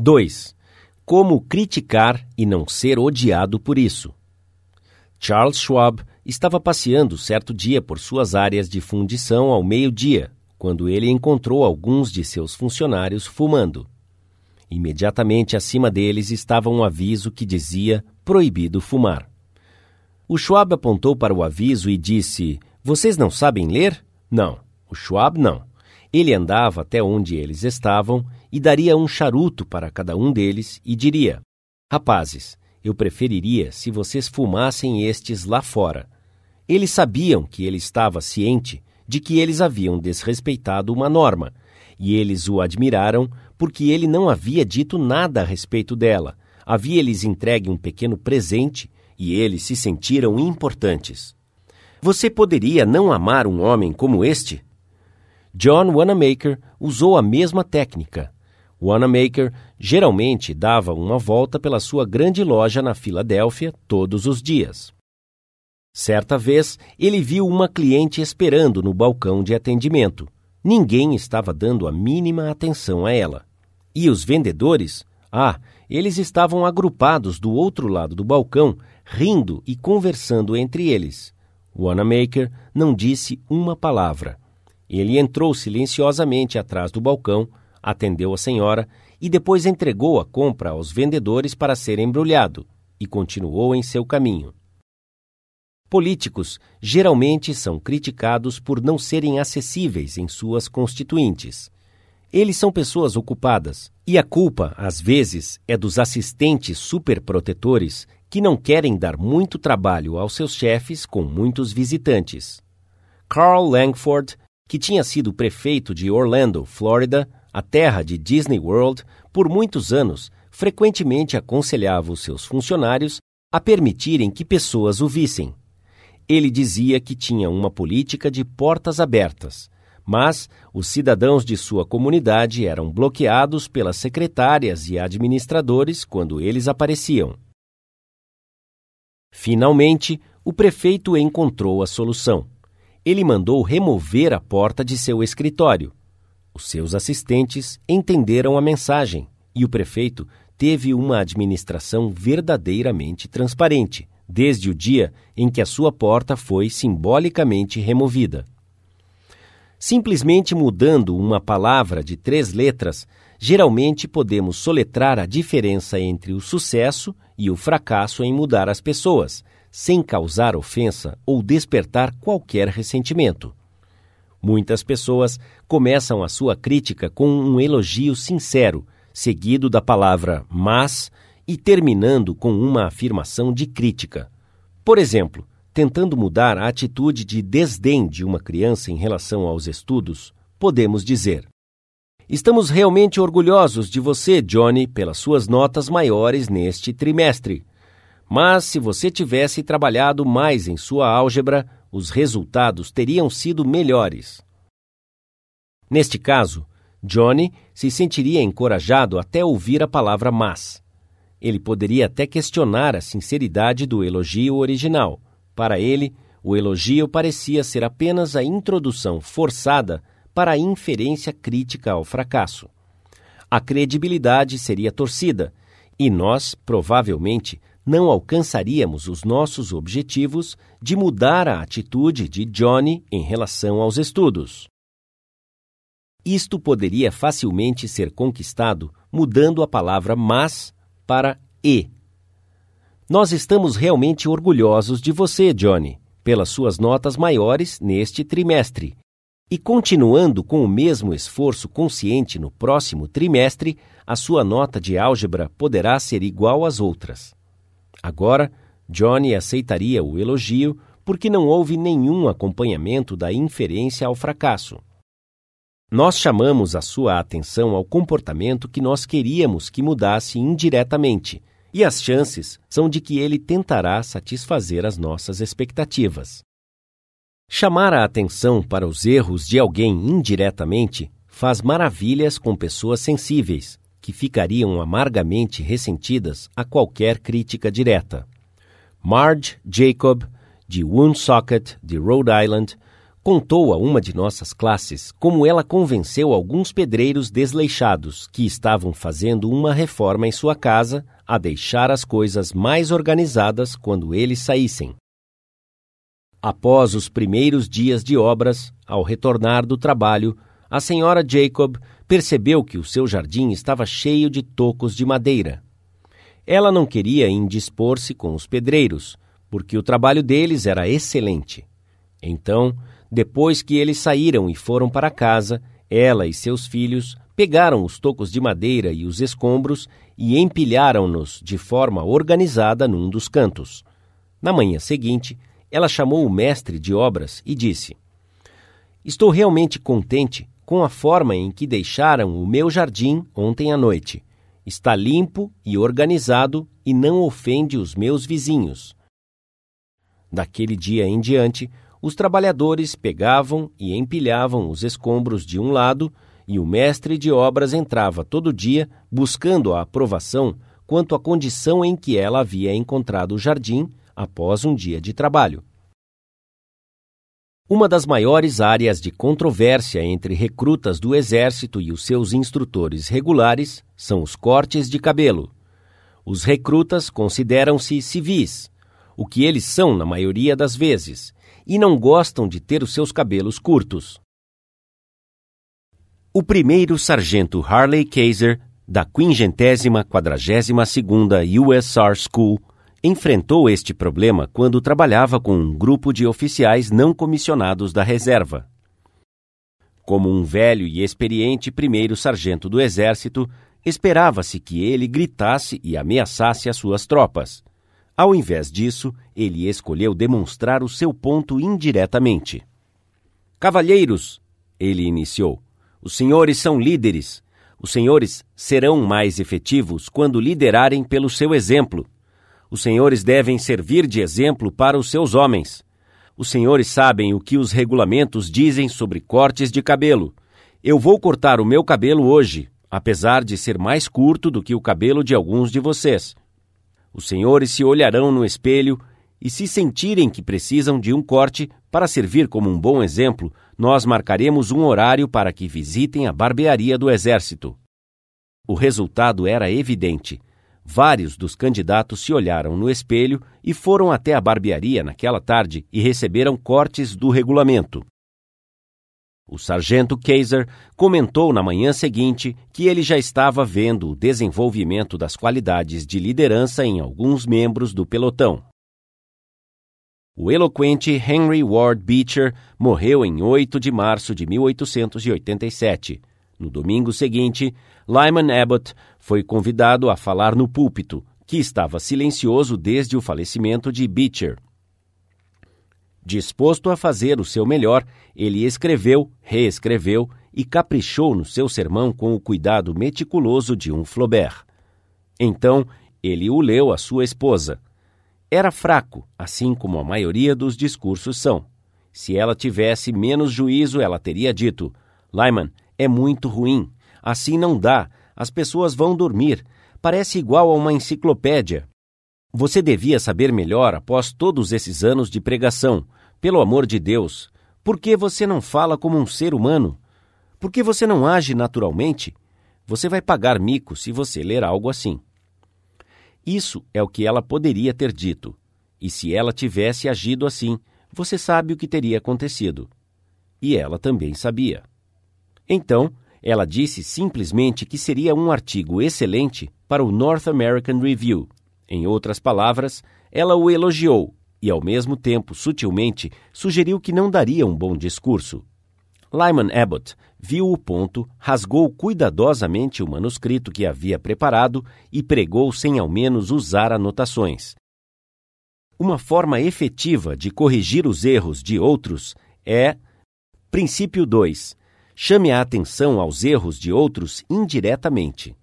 2. Como criticar e não ser odiado por isso. Charles Schwab estava passeando certo dia por suas áreas de fundição ao meio-dia, quando ele encontrou alguns de seus funcionários fumando. Imediatamente acima deles estava um aviso que dizia proibido fumar. O Schwab apontou para o aviso e disse: Vocês não sabem ler? Não, o Schwab não. Ele andava até onde eles estavam e daria um charuto para cada um deles e diria: Rapazes, eu preferiria se vocês fumassem estes lá fora. Eles sabiam que ele estava ciente de que eles haviam desrespeitado uma norma, e eles o admiraram porque ele não havia dito nada a respeito dela. Havia lhes entregue um pequeno presente e eles se sentiram importantes. Você poderia não amar um homem como este? John Wanamaker usou a mesma técnica. Wanamaker geralmente dava uma volta pela sua grande loja na Filadélfia todos os dias. Certa vez, ele viu uma cliente esperando no balcão de atendimento. Ninguém estava dando a mínima atenção a ela. E os vendedores? Ah, eles estavam agrupados do outro lado do balcão, rindo e conversando entre eles. Wanamaker não disse uma palavra. Ele entrou silenciosamente atrás do balcão, atendeu a senhora e depois entregou a compra aos vendedores para ser embrulhado e continuou em seu caminho. Políticos geralmente são criticados por não serem acessíveis em suas constituintes. Eles são pessoas ocupadas, e a culpa, às vezes, é dos assistentes superprotetores que não querem dar muito trabalho aos seus chefes com muitos visitantes. Carl Langford, que tinha sido prefeito de Orlando, Flórida, a terra de Disney World, por muitos anos, frequentemente aconselhava os seus funcionários a permitirem que pessoas o vissem. Ele dizia que tinha uma política de portas abertas mas os cidadãos de sua comunidade eram bloqueados pelas secretárias e administradores quando eles apareciam. Finalmente, o prefeito encontrou a solução. Ele mandou remover a porta de seu escritório. Os seus assistentes entenderam a mensagem e o prefeito teve uma administração verdadeiramente transparente, desde o dia em que a sua porta foi simbolicamente removida. Simplesmente mudando uma palavra de três letras, geralmente podemos soletrar a diferença entre o sucesso e o fracasso em mudar as pessoas, sem causar ofensa ou despertar qualquer ressentimento. Muitas pessoas começam a sua crítica com um elogio sincero, seguido da palavra mas e terminando com uma afirmação de crítica. Por exemplo, tentando mudar a atitude de desdém de uma criança em relação aos estudos, podemos dizer: Estamos realmente orgulhosos de você, Johnny, pelas suas notas maiores neste trimestre. Mas se você tivesse trabalhado mais em sua álgebra, os resultados teriam sido melhores. Neste caso, Johnny se sentiria encorajado até ouvir a palavra mas. Ele poderia até questionar a sinceridade do elogio original para ele, o elogio parecia ser apenas a introdução forçada para a inferência crítica ao fracasso. A credibilidade seria torcida e nós, provavelmente, não alcançaríamos os nossos objetivos de mudar a atitude de Johnny em relação aos estudos. Isto poderia facilmente ser conquistado mudando a palavra mas para e nós estamos realmente orgulhosos de você, Johnny, pelas suas notas maiores neste trimestre. E continuando com o mesmo esforço consciente no próximo trimestre, a sua nota de álgebra poderá ser igual às outras. Agora, Johnny aceitaria o elogio porque não houve nenhum acompanhamento da inferência ao fracasso. Nós chamamos a sua atenção ao comportamento que nós queríamos que mudasse indiretamente e as chances são de que ele tentará satisfazer as nossas expectativas. Chamar a atenção para os erros de alguém indiretamente faz maravilhas com pessoas sensíveis, que ficariam amargamente ressentidas a qualquer crítica direta. Marge Jacob, de Woonsocket, de Rhode Island, contou a uma de nossas classes como ela convenceu alguns pedreiros desleixados que estavam fazendo uma reforma em sua casa a deixar as coisas mais organizadas quando eles saíssem. Após os primeiros dias de obras, ao retornar do trabalho, a senhora Jacob percebeu que o seu jardim estava cheio de tocos de madeira. Ela não queria indispor-se com os pedreiros, porque o trabalho deles era excelente. Então, depois que eles saíram e foram para casa, ela e seus filhos pegaram os tocos de madeira e os escombros e empilharam-nos de forma organizada num dos cantos. Na manhã seguinte, ela chamou o mestre de obras e disse: Estou realmente contente com a forma em que deixaram o meu jardim ontem à noite. Está limpo e organizado e não ofende os meus vizinhos. Daquele dia em diante, os trabalhadores pegavam e empilhavam os escombros de um lado e o mestre de obras entrava todo dia buscando a aprovação quanto à condição em que ela havia encontrado o jardim após um dia de trabalho. Uma das maiores áreas de controvérsia entre recrutas do Exército e os seus instrutores regulares são os cortes de cabelo. Os recrutas consideram-se civis, o que eles são na maioria das vezes, e não gostam de ter os seus cabelos curtos. O primeiro sargento Harley Kaiser, da 542ª USR School, enfrentou este problema quando trabalhava com um grupo de oficiais não comissionados da reserva. Como um velho e experiente primeiro sargento do exército, esperava-se que ele gritasse e ameaçasse as suas tropas. Ao invés disso, ele escolheu demonstrar o seu ponto indiretamente. Cavalheiros, ele iniciou, os senhores são líderes. Os senhores serão mais efetivos quando liderarem pelo seu exemplo. Os senhores devem servir de exemplo para os seus homens. Os senhores sabem o que os regulamentos dizem sobre cortes de cabelo. Eu vou cortar o meu cabelo hoje, apesar de ser mais curto do que o cabelo de alguns de vocês. Os senhores se olharão no espelho e, se sentirem que precisam de um corte para servir como um bom exemplo, nós marcaremos um horário para que visitem a barbearia do Exército. O resultado era evidente. Vários dos candidatos se olharam no espelho e foram até a barbearia naquela tarde e receberam cortes do regulamento. O sargento Kaiser comentou na manhã seguinte que ele já estava vendo o desenvolvimento das qualidades de liderança em alguns membros do pelotão. O eloquente Henry Ward Beecher morreu em 8 de março de 1887. No domingo seguinte, Lyman Abbott foi convidado a falar no púlpito, que estava silencioso desde o falecimento de Beecher. Disposto a fazer o seu melhor, ele escreveu, reescreveu e caprichou no seu sermão com o cuidado meticuloso de um Flaubert. Então, ele o leu à sua esposa. Era fraco, assim como a maioria dos discursos são. Se ela tivesse menos juízo, ela teria dito: Lyman, é muito ruim. Assim não dá. As pessoas vão dormir. Parece igual a uma enciclopédia. Você devia saber melhor após todos esses anos de pregação. Pelo amor de Deus, por que você não fala como um ser humano? Por que você não age naturalmente? Você vai pagar mico se você ler algo assim. Isso é o que ela poderia ter dito. E se ela tivesse agido assim, você sabe o que teria acontecido. E ela também sabia. Então, ela disse simplesmente que seria um artigo excelente para o North American Review. Em outras palavras, ela o elogiou e, ao mesmo tempo, sutilmente, sugeriu que não daria um bom discurso. Lyman Abbott viu o ponto, rasgou cuidadosamente o manuscrito que havia preparado e pregou sem ao menos usar anotações. Uma forma efetiva de corrigir os erros de outros é. Princípio 2. Chame a atenção aos erros de outros indiretamente.